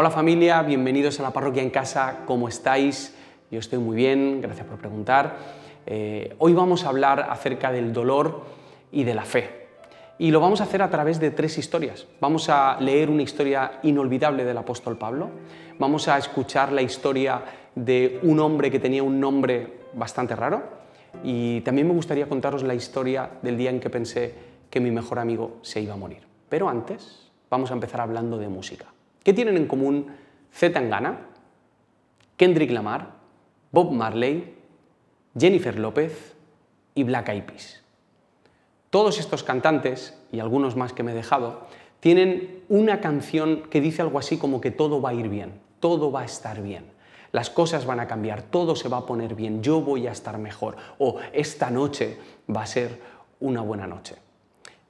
Hola familia, bienvenidos a la parroquia en casa, ¿cómo estáis? Yo estoy muy bien, gracias por preguntar. Eh, hoy vamos a hablar acerca del dolor y de la fe. Y lo vamos a hacer a través de tres historias. Vamos a leer una historia inolvidable del apóstol Pablo, vamos a escuchar la historia de un hombre que tenía un nombre bastante raro y también me gustaría contaros la historia del día en que pensé que mi mejor amigo se iba a morir. Pero antes vamos a empezar hablando de música. ¿Qué tienen en común Z Tangana, Kendrick Lamar, Bob Marley, Jennifer López y Black Eyed Peas? Todos estos cantantes, y algunos más que me he dejado, tienen una canción que dice algo así como que todo va a ir bien, todo va a estar bien, las cosas van a cambiar, todo se va a poner bien, yo voy a estar mejor, o esta noche va a ser una buena noche.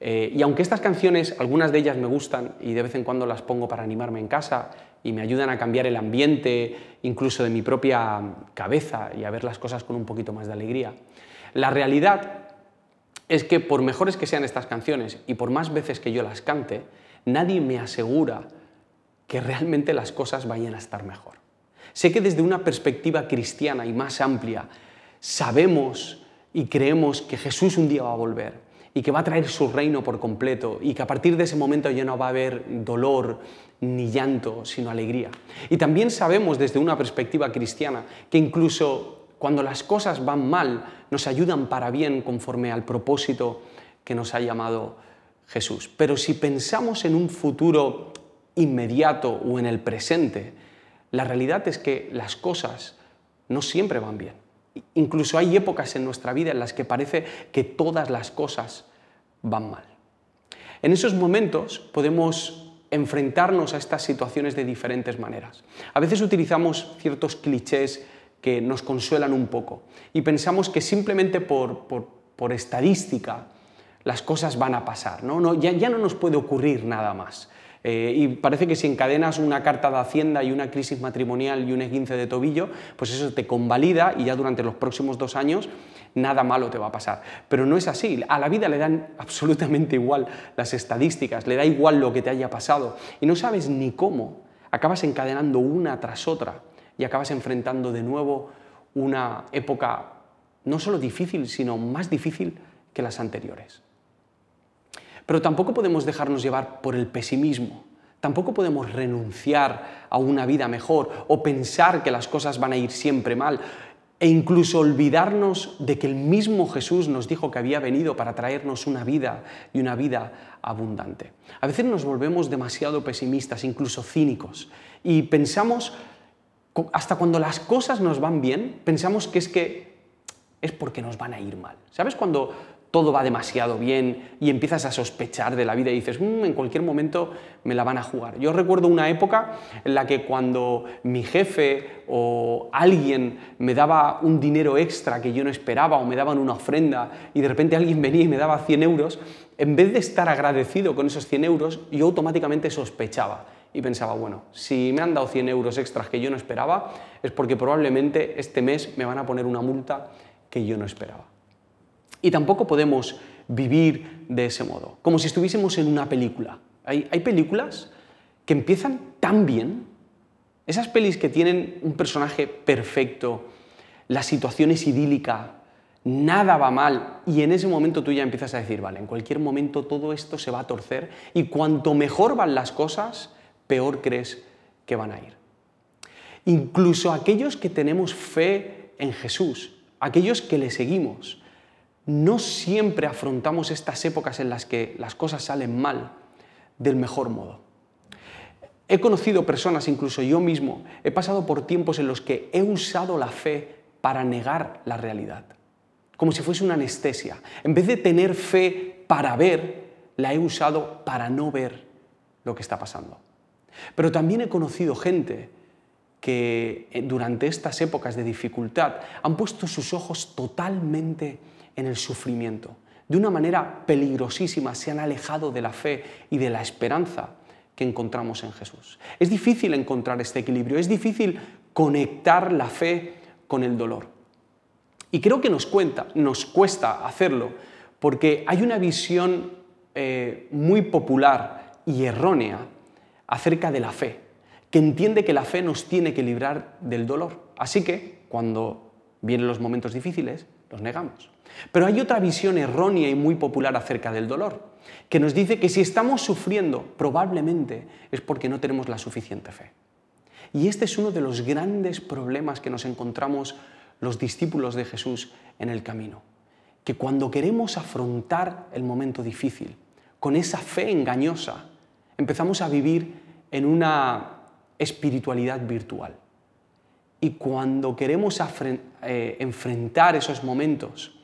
Eh, y aunque estas canciones, algunas de ellas me gustan y de vez en cuando las pongo para animarme en casa y me ayudan a cambiar el ambiente, incluso de mi propia cabeza y a ver las cosas con un poquito más de alegría, la realidad es que por mejores que sean estas canciones y por más veces que yo las cante, nadie me asegura que realmente las cosas vayan a estar mejor. Sé que desde una perspectiva cristiana y más amplia sabemos y creemos que Jesús un día va a volver, y que va a traer su reino por completo y que a partir de ese momento ya no va a haber dolor ni llanto, sino alegría. Y también sabemos desde una perspectiva cristiana que incluso cuando las cosas van mal, nos ayudan para bien conforme al propósito que nos ha llamado Jesús. Pero si pensamos en un futuro inmediato o en el presente, la realidad es que las cosas no siempre van bien. Incluso hay épocas en nuestra vida en las que parece que todas las cosas van mal. En esos momentos podemos enfrentarnos a estas situaciones de diferentes maneras. A veces utilizamos ciertos clichés que nos consuelan un poco y pensamos que simplemente por, estadística las cosas van a pasar, ¿no? ya, ya no nos puede ocurrir nada más. Eh, y parece que si encadenas una carta de Hacienda y una crisis matrimonial y un esguince de tobillo, pues eso te convalida y ya durante los próximos dos años nada malo te va a pasar. Pero no es así. A la vida le dan absolutamente igual las estadísticas, le da igual lo que te haya pasado y no sabes ni cómo. Acabas encadenando una tras otra y acabas enfrentando de nuevo una época no solo difícil, sino más difícil que las anteriores. Pero tampoco podemos dejarnos llevar por el pesimismo. Tampoco podemos renunciar a una vida mejor o pensar que las cosas van a ir siempre mal e incluso olvidarnos de que el mismo Jesús nos dijo que había venido para traernos una vida y una vida abundante. A veces nos volvemos demasiado pesimistas, incluso cínicos, y pensamos, hasta cuando las cosas nos van bien, pensamos que es que es porque nos van a ir mal. ¿Sabes cuando todo va demasiado bien y empiezas a sospechar de la vida y dices, mm, en cualquier momento me la van a jugar. Yo recuerdo una época en la que cuando mi jefe o alguien me daba un dinero extra que yo no esperaba o me daban una ofrenda y de repente alguien venía y me daba 100 euros, en vez de estar agradecido con esos 100 euros, yo automáticamente sospechaba y pensaba, bueno, si me han dado 100 euros extras que yo no esperaba, es porque probablemente este mes me van a poner una multa que yo no esperaba. Y tampoco podemos vivir de ese modo, como si estuviésemos en una película. Hay, películas que empiezan tan bien, esas pelis que tienen un personaje perfecto, la situación es idílica, nada va mal y en ese momento tú ya empiezas a decir, vale, en cualquier momento todo esto se va a torcer y cuanto mejor van las cosas, peor crees que van a ir. Incluso aquellos que tenemos fe en Jesús, aquellos que le seguimos, no siempre afrontamos estas épocas en las que las cosas salen mal del mejor modo. He conocido personas, incluso yo mismo, he pasado por tiempos en los que he usado la fe para negar la realidad, como si fuese una anestesia. En vez de tener fe para ver, la he usado para no ver lo que está pasando. Pero también he conocido gente que eh, durante estas épocas de dificultad han puesto sus ojos totalmente en el sufrimiento. De una manera peligrosísima se han alejado de la fe y de la esperanza que encontramos en Jesús. Es difícil encontrar este equilibrio, es difícil conectar la fe con el dolor. Y creo que nos, cuenta, nos cuesta hacerlo porque hay una visión eh, muy popular y errónea acerca de la fe, que entiende que la fe nos tiene que librar del dolor. Así que cuando vienen los momentos difíciles, los negamos. Pero hay otra visión errónea y muy popular acerca del dolor, que nos dice que si estamos sufriendo, probablemente es porque no tenemos la suficiente fe. Y este es uno de los grandes problemas que nos encontramos los discípulos de Jesús en el camino. Que cuando queremos afrontar el momento difícil, con esa fe engañosa, empezamos a vivir en una espiritualidad virtual. Y cuando queremos eh, enfrentar esos momentos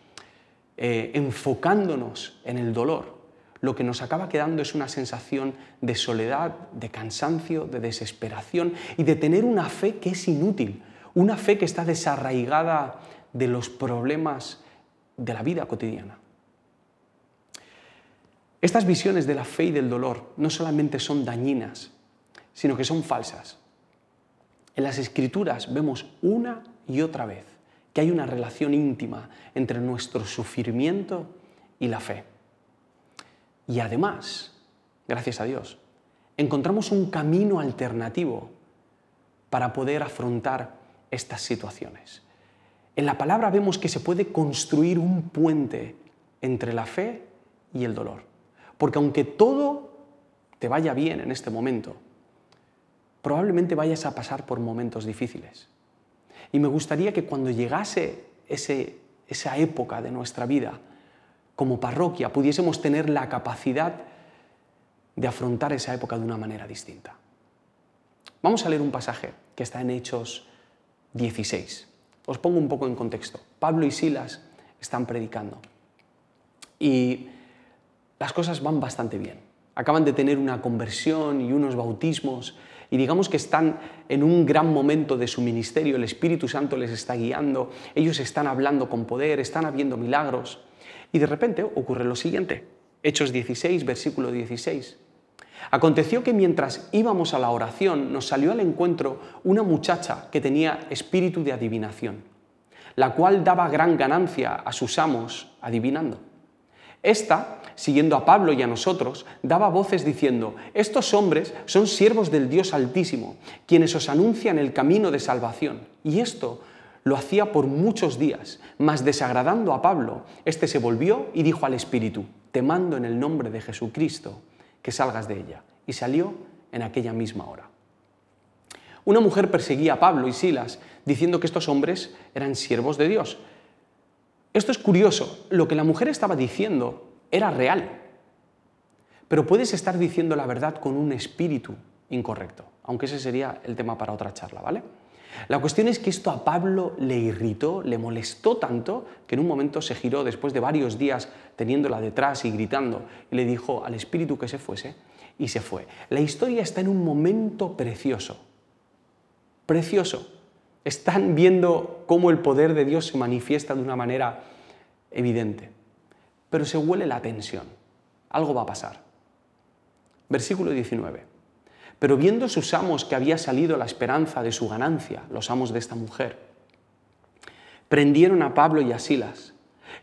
eh, enfocándonos en el dolor, lo que nos acaba quedando es una sensación de soledad, de cansancio, de desesperación y de tener una fe que es inútil, una fe que está desarraigada de los problemas de la vida cotidiana. Estas visiones de la fe y del dolor no solamente son dañinas, sino que son falsas. En las escrituras vemos una y otra vez que hay una relación íntima entre nuestro sufrimiento y la fe. Y además, gracias a Dios, encontramos un camino alternativo para poder afrontar estas situaciones. En la palabra vemos que se puede construir un puente entre la fe y el dolor. Porque aunque todo te vaya bien en este momento, probablemente vayas a pasar por momentos difíciles. Y me gustaría que cuando llegase esa época de nuestra vida, como parroquia, pudiésemos tener la capacidad de afrontar esa época de una manera distinta. Vamos a leer un pasaje que está en Hechos 16. Os pongo un poco en contexto. Pablo y Silas están predicando y las cosas van bastante bien. Acaban de tener una conversión y unos bautismos y digamos que están en un gran momento de su ministerio, el Espíritu Santo les está guiando, ellos están hablando con poder, están habiendo milagros y de repente ocurre lo siguiente. Hechos 16, versículo 16. Aconteció que mientras íbamos a la oración nos salió al encuentro una muchacha que tenía espíritu de adivinación, la cual daba gran ganancia a sus amos adivinando. Esta, siguiendo a Pablo y a nosotros, daba voces diciendo, estos hombres son siervos del Dios Altísimo, quienes os anuncian el camino de salvación. Y esto lo hacía por muchos días, mas desagradando a Pablo, éste se volvió y dijo al Espíritu, te mando en el nombre de Jesucristo que salgas de ella. Y salió en aquella misma hora. Una mujer perseguía a Pablo y Silas, diciendo que estos hombres eran siervos de Dios, esto es curioso, lo que la mujer estaba diciendo era real, pero puedes estar diciendo la verdad con un espíritu incorrecto, aunque ese sería el tema para otra charla, ¿vale? La cuestión es que esto a Pablo le irritó, le molestó tanto, que en un momento se giró después de varios días teniéndola detrás y gritando, y le dijo al espíritu que se fuese, y se fue. La historia está en un momento precioso, precioso, están viendo cómo el poder de Dios se manifiesta de una manera evidente. Pero se huele la tensión. Algo va a pasar. Versículo 19. Pero viendo sus amos que había salido la esperanza de su ganancia, los amos de esta mujer, prendieron a Pablo y a Silas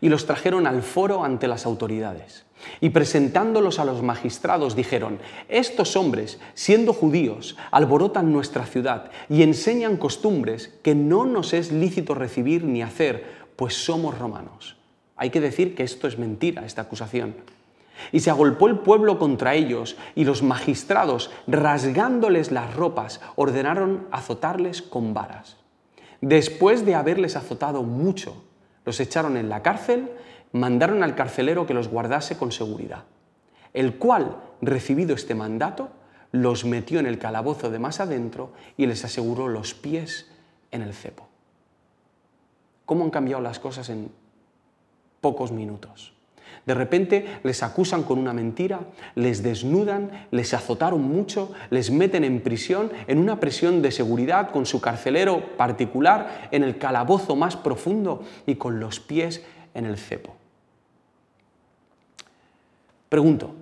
y los trajeron al foro ante las autoridades. Y presentándolos a los magistrados dijeron, estos hombres, siendo judíos, alborotan nuestra ciudad y enseñan costumbres que no nos es lícito recibir ni hacer, pues somos romanos. Hay que decir que esto es mentira, esta acusación. Y se agolpó el pueblo contra ellos, y los magistrados, rasgándoles las ropas, ordenaron azotarles con varas. Después de haberles azotado mucho, los echaron en la cárcel mandaron al carcelero que los guardase con seguridad, el cual, recibido este mandato, los metió en el calabozo de más adentro y les aseguró los pies en el cepo. ¿Cómo han cambiado las cosas en pocos minutos? De repente les acusan con una mentira, les desnudan, les azotaron mucho, les meten en prisión, en una prisión de seguridad con su carcelero particular, en el calabozo más profundo y con los pies en el cepo. Pregunto,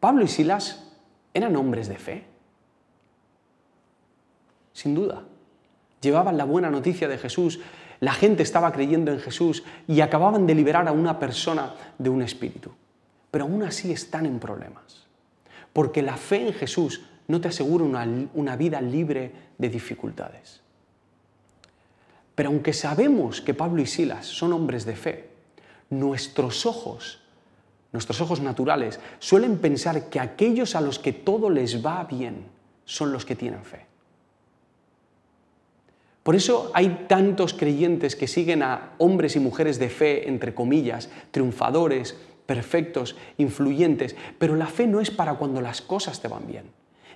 ¿Pablo y Silas eran hombres de fe? Sin duda. Llevaban la buena noticia de Jesús, la gente estaba creyendo en Jesús y acababan de liberar a una persona de un espíritu. Pero aún así están en problemas. Porque la fe en Jesús no te asegura una, una vida libre de dificultades. Pero aunque sabemos que Pablo y Silas son hombres de fe, nuestros ojos, nuestros ojos naturales, suelen pensar que aquellos a los que todo les va bien son los que tienen fe. Por eso hay tantos creyentes que siguen a hombres y mujeres de fe, entre comillas, triunfadores, perfectos, influyentes, pero la fe no es para cuando las cosas te van bien,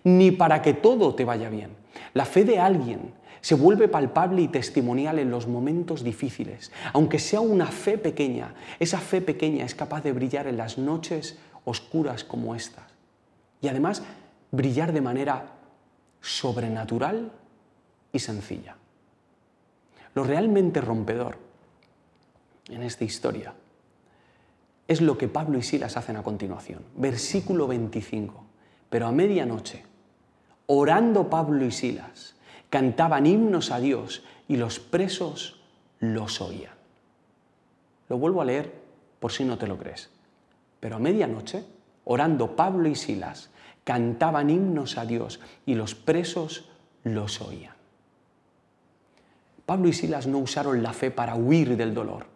ni para que todo te vaya bien. La fe de alguien se vuelve palpable y testimonial en los momentos difíciles. Aunque sea una fe pequeña, esa fe pequeña es capaz de brillar en las noches oscuras como estas. Y además, brillar de manera sobrenatural y sencilla. Lo realmente rompedor en esta historia es lo que Pablo y Silas hacen a continuación. Versículo 25. Pero a medianoche, orando Pablo y Silas, cantaban himnos a Dios y los presos los oían. Lo vuelvo a leer por si no te lo crees. Pero a medianoche, orando Pablo y Silas, cantaban himnos a Dios y los presos los oían. Pablo y Silas no usaron la fe para huir del dolor.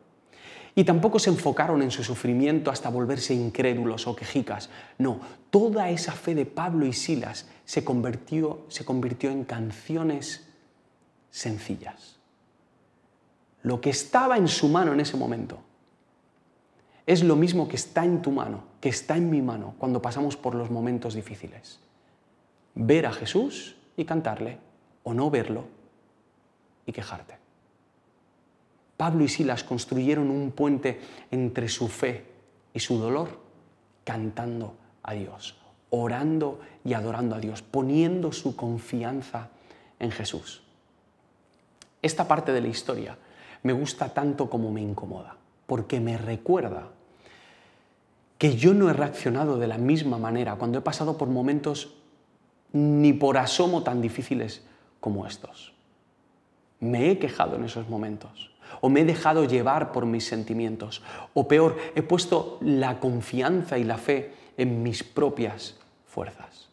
Y tampoco se enfocaron en su sufrimiento hasta volverse incrédulos o quejicas. No, toda esa fe de Pablo y Silas se convirtió, se convirtió en canciones sencillas. Lo que estaba en su mano en ese momento es lo mismo que está en tu mano, que está en mi mano cuando pasamos por los momentos difíciles. Ver a Jesús y cantarle, o no verlo y quejarte. Pablo y Silas construyeron un puente entre su fe y su dolor, cantando a Dios, orando y adorando a Dios, poniendo su confianza en Jesús. Esta parte de la historia me gusta tanto como me incomoda, porque me recuerda que yo no he reaccionado de la misma manera cuando he pasado por momentos ni por asomo tan difíciles como estos. Me he quejado en esos momentos o me he dejado llevar por mis sentimientos, o peor, he puesto la confianza y la fe en mis propias fuerzas.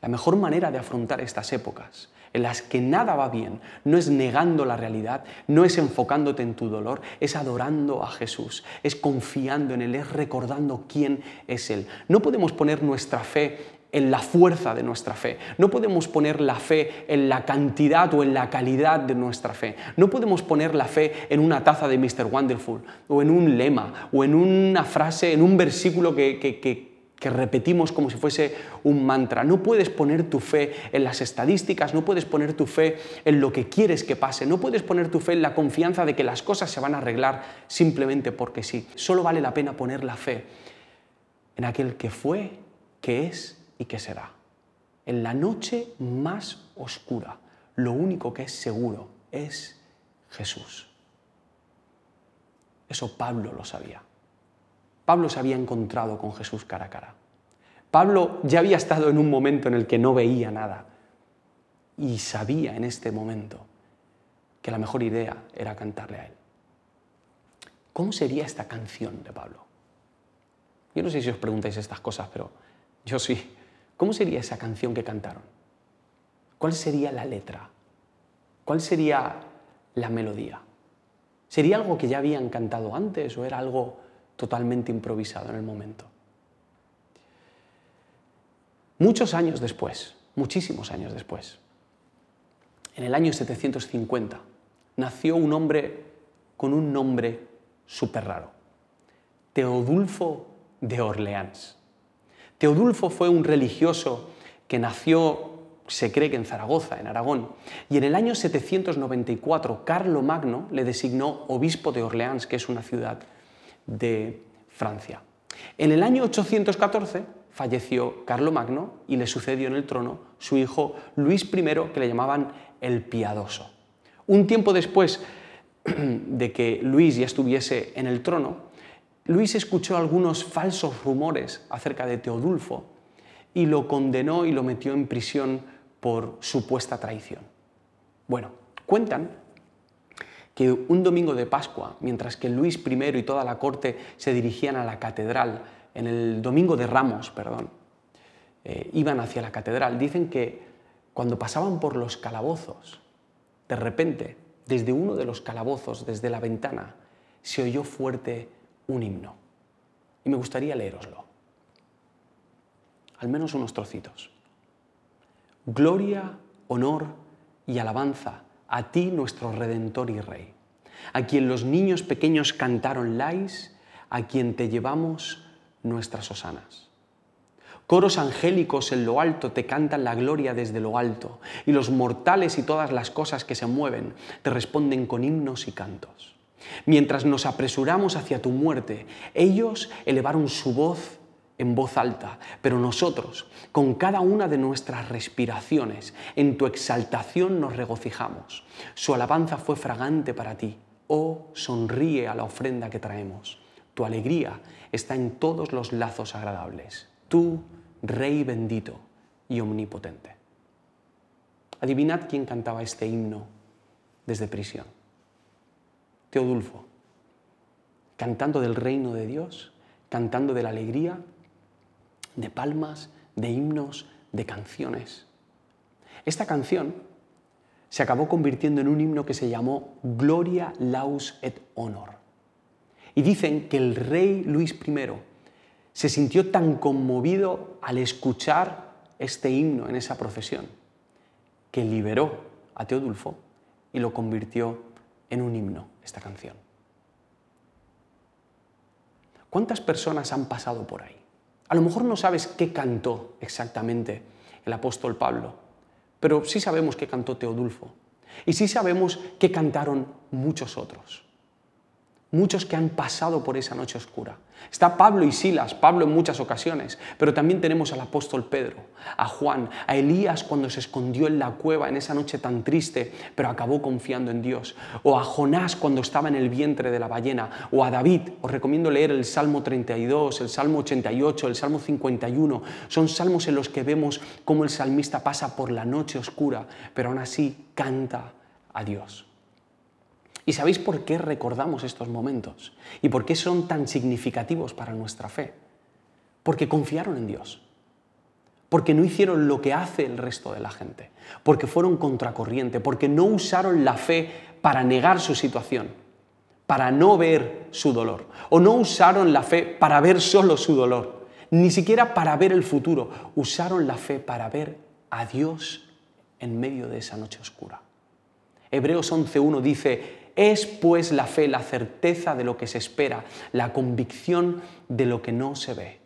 La mejor manera de afrontar estas épocas en las que nada va bien, no es negando la realidad, no es enfocándote en tu dolor, es adorando a Jesús, es confiando en Él, es recordando quién es Él. No podemos poner nuestra fe en la fuerza de nuestra fe. No podemos poner la fe en la cantidad o en la calidad de nuestra fe. No podemos poner la fe en una taza de Mr. Wonderful o en un lema o en una frase, en un versículo que, que, repetimos como si fuese un mantra. No puedes poner tu fe en las estadísticas, no puedes poner tu fe en lo que quieres que pase, no puedes poner tu fe en la confianza de que las cosas se van a arreglar simplemente porque sí. Solo vale la pena poner la fe en aquel que fue, que es y que será. En la noche más oscura, lo único que es seguro es Jesús. Eso Pablo lo sabía. Pablo se había encontrado con Jesús cara a cara. Pablo ya había estado en un momento en el que no veía nada y sabía en este momento que la mejor idea era cantarle a él. ¿Cómo sería esta canción de Pablo? Yo no sé si os preguntáis estas cosas, pero yo sí. ¿Cómo sería esa canción que cantaron? ¿Cuál sería la letra? ¿Cuál sería la melodía? ¿Sería algo que ya habían cantado antes o era algo totalmente improvisado en el momento? Muchos años después, muchísimos años después, en el año 750, nació un hombre con un nombre súper raro, Teodulfo de Orleans. Teodulfo fue un religioso que nació, se cree que en Zaragoza, en Aragón, y en el año 794 Carlo Magno le designó obispo de Orleans, que es una ciudad de Francia. En el año 814 falleció Carlo Magno y le sucedió en el trono su hijo Luis I, que le llamaban el Piadoso. Un tiempo después de que Luis ya estuviese en el trono, Luis escuchó algunos falsos rumores acerca de Teodulfo y lo condenó y lo metió en prisión por supuesta traición. Bueno, cuentan que un domingo de Pascua, mientras que Luis I y toda la corte se dirigían a la catedral, en el domingo de Ramos, perdón, eh, iban hacia la catedral, dicen que cuando pasaban por los calabozos, de repente, desde uno de los calabozos, desde la ventana, se oyó fuerte un himno. Y me gustaría leeroslo. Al menos unos trocitos. Gloria, honor y alabanza a ti, nuestro Redentor y Rey, a quien los niños pequeños cantaron lais, a quien te llevamos nuestras osanas. Coros angélicos en lo alto te cantan la gloria desde lo alto, y los mortales y todas las cosas que se mueven te responden con himnos y cantos. Mientras nos apresuramos hacia tu muerte, ellos elevaron su voz en voz alta, pero nosotros, con cada una de nuestras respiraciones, en tu exaltación nos regocijamos. Su alabanza fue fragante para ti. Oh, sonríe a la ofrenda que traemos. Tu alegría está en todos los lazos agradables. Tú, Rey bendito y omnipotente. Adivinad quién cantaba este himno desde prisión. Teodulfo, cantando del reino de Dios, cantando de la alegría, de palmas, de himnos, de canciones. Esta canción se acabó convirtiendo en un himno que se llamó Gloria, Laus et Honor. Y dicen que el rey Luis I se sintió tan conmovido al escuchar este himno en esa procesión que liberó a Teodulfo y lo convirtió en un himno, esta canción. ¿Cuántas personas han pasado por ahí? A lo mejor no sabes qué cantó exactamente el apóstol Pablo, pero sí sabemos qué cantó Teodulfo y sí sabemos qué cantaron muchos otros muchos que han pasado por esa noche oscura. Está Pablo y Silas, Pablo en muchas ocasiones, pero también tenemos al apóstol Pedro, a Juan, a Elías cuando se escondió en la cueva en esa noche tan triste, pero acabó confiando en Dios, o a Jonás cuando estaba en el vientre de la ballena, o a David. Os recomiendo leer el Salmo 32, el Salmo 88, el Salmo 51. Son salmos en los que vemos cómo el salmista pasa por la noche oscura, pero aún así canta a Dios. ¿Y sabéis por qué recordamos estos momentos? ¿Y por qué son tan significativos para nuestra fe? Porque confiaron en Dios. Porque no hicieron lo que hace el resto de la gente. Porque fueron contracorriente. Porque no usaron la fe para negar su situación. Para no ver su dolor. O no usaron la fe para ver solo su dolor. Ni siquiera para ver el futuro. Usaron la fe para ver a Dios en medio de esa noche oscura. Hebreos 11.1 dice, es pues la fe la certeza de lo que se espera, la convicción de lo que no se ve,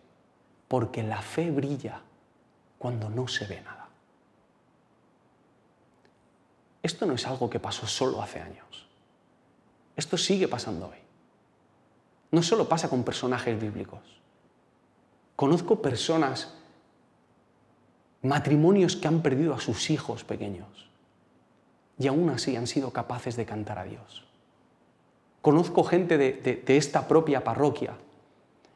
porque la fe brilla cuando no se ve nada. Esto no es algo que pasó solo hace años. Esto sigue pasando hoy. No solo pasa con personajes bíblicos. Conozco personas, matrimonios que han perdido a sus hijos pequeños y aún así han sido capaces de cantar a Dios. Conozco gente de, esta propia parroquia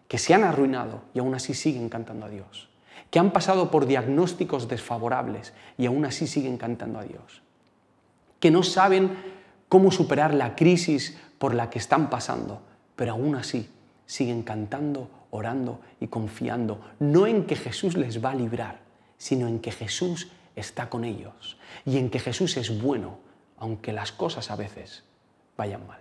que se han arruinado y aún así siguen cantando a Dios, que han pasado por diagnósticos desfavorables y aún así siguen cantando a Dios, que no saben cómo superar la crisis por la que están pasando, pero aún así siguen cantando, orando y confiando, no en que Jesús les va a librar, sino en que Jesús está con ellos y en que Jesús es bueno, aunque las cosas a veces vayan mal.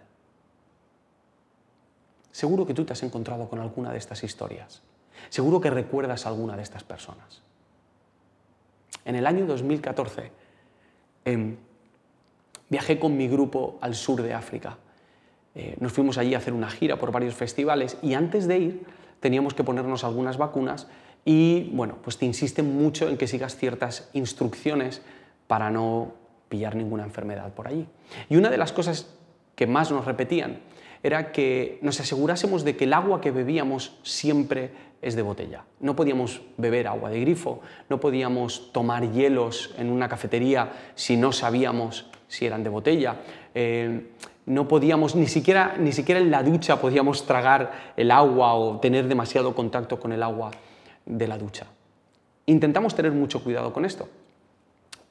Seguro que tú te has encontrado con alguna de estas historias. Seguro que recuerdas alguna de estas personas. En el año 2014 em, viajé con mi grupo al sur de África. Eh, nos fuimos allí a hacer una gira por varios festivales y antes de ir teníamos que ponernos algunas vacunas y bueno, pues te insisten mucho en que sigas ciertas instrucciones para no pillar ninguna enfermedad por allí. Y una de las cosas que más nos repetían era que nos asegurásemos de que el agua que bebíamos siempre es de botella. No podíamos beber agua de grifo, no podíamos tomar hielos en una cafetería si no sabíamos si eran de botella. Eh, no podíamos, ni siquiera, ni siquiera en la ducha podíamos tragar el agua o tener demasiado contacto con el agua de la ducha. Intentamos tener mucho cuidado con esto,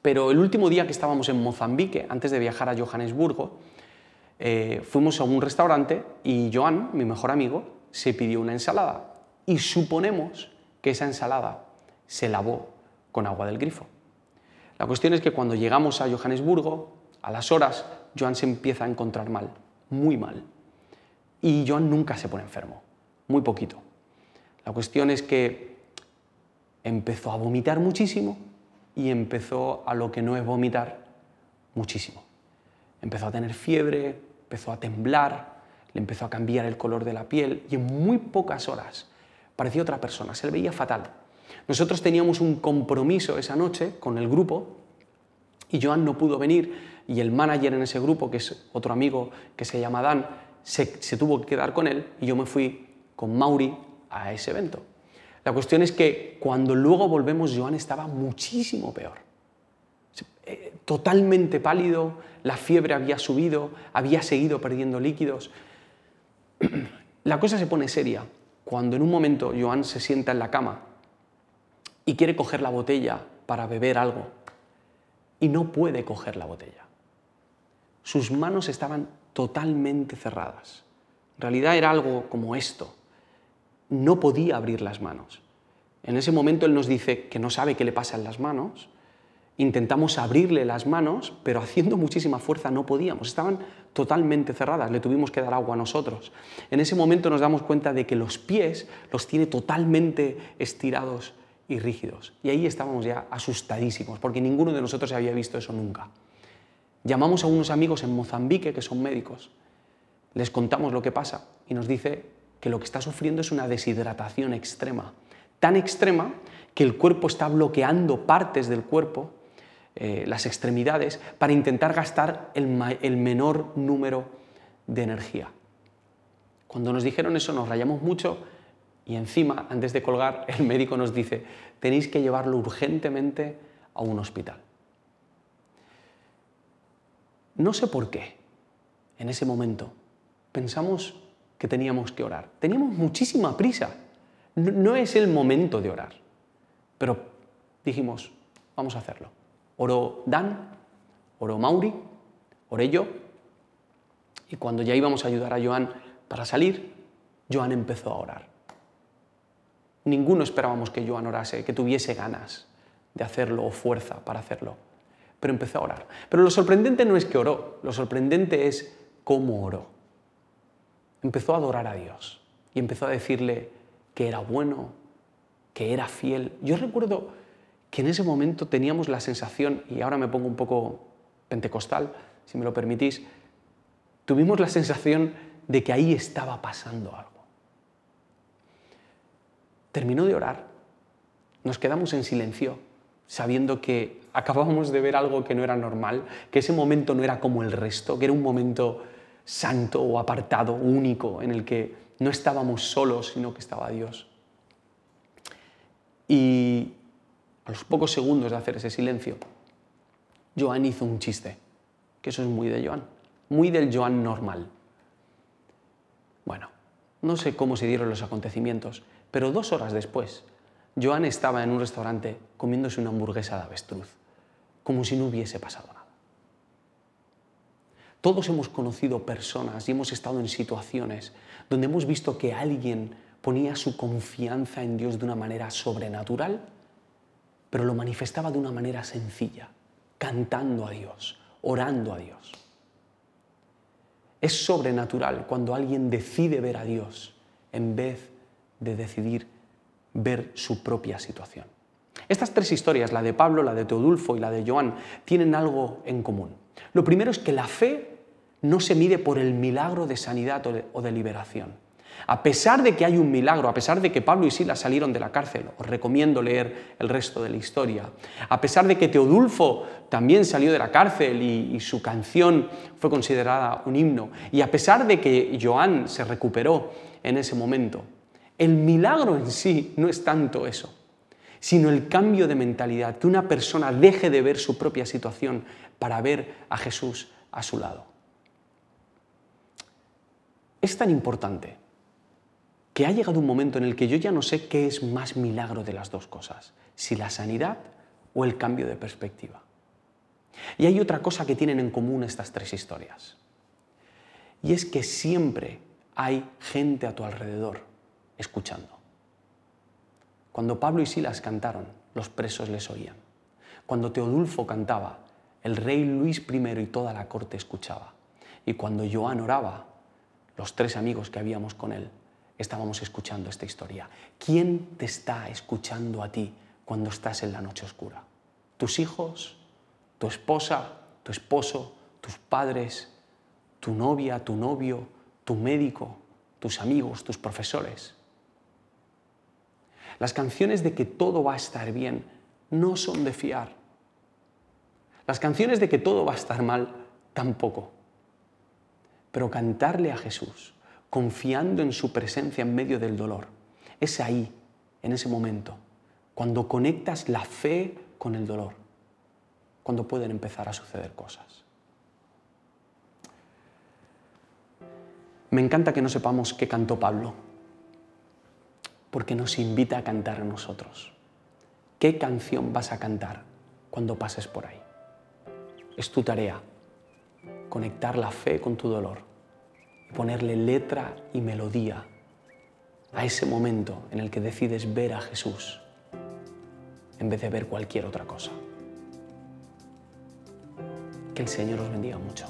pero el último día que estábamos en Mozambique, antes de viajar a Johannesburgo, eh, fuimos a un restaurante y Joan, mi mejor amigo, se pidió una ensalada. Y suponemos que esa ensalada se lavó con agua del grifo. La cuestión es que cuando llegamos a Johannesburgo, a las horas, Joan se empieza a encontrar mal, muy mal. Y Joan nunca se pone enfermo, muy poquito. La cuestión es que empezó a vomitar muchísimo y empezó a lo que no es vomitar muchísimo. Empezó a tener fiebre, empezó a temblar, le empezó a cambiar el color de la piel y en muy pocas horas parecía otra persona, se le veía fatal. Nosotros teníamos un compromiso esa noche con el grupo y Joan no pudo venir y el manager en ese grupo, que es otro amigo que se llama Dan, se, se tuvo que quedar con él y yo me fui con Mauri a ese evento. La cuestión es que cuando luego volvemos, Joan estaba muchísimo peor. Eh, totalmente pálido, la fiebre había subido, había seguido perdiendo líquidos. La cosa se pone seria cuando en un momento Joan se sienta en la cama y quiere coger la botella para beber algo y no puede coger la botella. Sus manos estaban totalmente cerradas. En realidad era algo como esto. No podía abrir las manos. En ese momento él nos dice que no sabe qué le pasa en las manos. Intentamos abrirle las manos, pero haciendo muchísima fuerza no podíamos. Estaban totalmente cerradas, le tuvimos que dar agua a nosotros. En ese momento nos damos cuenta de que los pies los tiene totalmente estirados y rígidos. Y ahí estábamos ya asustadísimos, porque ninguno de nosotros había visto eso nunca. Llamamos a unos amigos en Mozambique que son médicos, les contamos lo que pasa y nos dice que lo que está sufriendo es una deshidratación extrema, tan extrema que el cuerpo está bloqueando partes del cuerpo, eh, las extremidades, para intentar gastar el, el menor número de energía. Cuando nos dijeron eso nos rayamos mucho y encima, antes de colgar, el médico nos dice, tenéis que llevarlo urgentemente a un hospital. No sé por qué, en ese momento, pensamos que teníamos que orar. Teníamos muchísima prisa. No, es el momento de orar. Pero dijimos, vamos a hacerlo. Oró Dan, oró Mauri, oré yo. Y cuando ya íbamos a ayudar a Joan para salir, Joan empezó a orar. Ninguno esperábamos que Joan orase, que tuviese ganas de hacerlo o fuerza para hacerlo. Pero empezó a orar. Pero lo sorprendente no es que oró, lo sorprendente es cómo oró. Empezó a adorar a Dios y empezó a decirle que era bueno, que era fiel. Yo recuerdo que en ese momento teníamos la sensación, y ahora me pongo un poco pentecostal, si me lo permitís, tuvimos la sensación de que ahí estaba pasando algo. Terminó de orar, nos quedamos en silencio, sabiendo que acabábamos de ver algo que no era normal, que ese momento no era como el resto, que era un momento santo o apartado, único, en el que no estábamos solos, sino que estaba Dios. Y a los pocos segundos de hacer ese silencio, Joan hizo un chiste, que eso es muy de Joan, muy del Joan normal. Bueno, no sé cómo se dieron los acontecimientos, pero dos horas después, Joan estaba en un restaurante comiéndose una hamburguesa de avestruz, como si no hubiese pasado. Todos hemos conocido personas y hemos estado en situaciones donde hemos visto que alguien ponía su confianza en Dios de una manera sobrenatural, pero lo manifestaba de una manera sencilla, cantando a Dios, orando a Dios. Es sobrenatural cuando alguien decide ver a Dios en vez de decidir ver su propia situación. Estas tres historias, la de Pablo, la de Teodulfo y la de Joan, tienen algo en común. Lo primero es que la fe no se mide por el milagro de sanidad o de, liberación. A pesar de que hay un milagro, a pesar de que Pablo y Silas salieron de la cárcel, os recomiendo leer el resto de la historia, a pesar de que Teodulfo también salió de la cárcel y, y su canción fue considerada un himno, y a pesar de que Joan se recuperó en ese momento, el milagro en sí no es tanto eso, sino el cambio de mentalidad, que una persona deje de ver su propia situación para ver a Jesús a su lado. Es tan importante que ha llegado un momento en el que yo ya no sé qué es más milagro de las dos cosas, si la sanidad o el cambio de perspectiva. Y hay otra cosa que tienen en común estas tres historias, y es que siempre hay gente a tu alrededor escuchando. Cuando Pablo y Silas cantaron, los presos les oían. Cuando Teodulfo cantaba, el rey Luis I y toda la corte escuchaba. Y cuando Joan oraba, los tres amigos que habíamos con él estábamos escuchando esta historia. ¿Quién te está escuchando a ti cuando estás en la noche oscura? ¿Tus hijos? ¿Tu esposa? ¿Tu esposo? ¿Tus padres? ¿Tu novia? ¿Tu novio? ¿Tu médico? ¿Tus amigos? ¿Tus profesores? Las canciones de que todo va a estar bien no son de fiar. Las canciones de que todo va a estar mal tampoco. Pero cantarle a Jesús, confiando en su presencia en medio del dolor, es ahí, en ese momento, cuando conectas la fe con el dolor, cuando pueden empezar a suceder cosas. Me encanta que no sepamos qué cantó Pablo, porque nos invita a cantar a nosotros. ¿Qué canción vas a cantar cuando pases por ahí? Es tu tarea conectar la fe con tu dolor y ponerle letra y melodía a ese momento en el que decides ver a Jesús en vez de ver cualquier otra cosa. Que el Señor os bendiga mucho.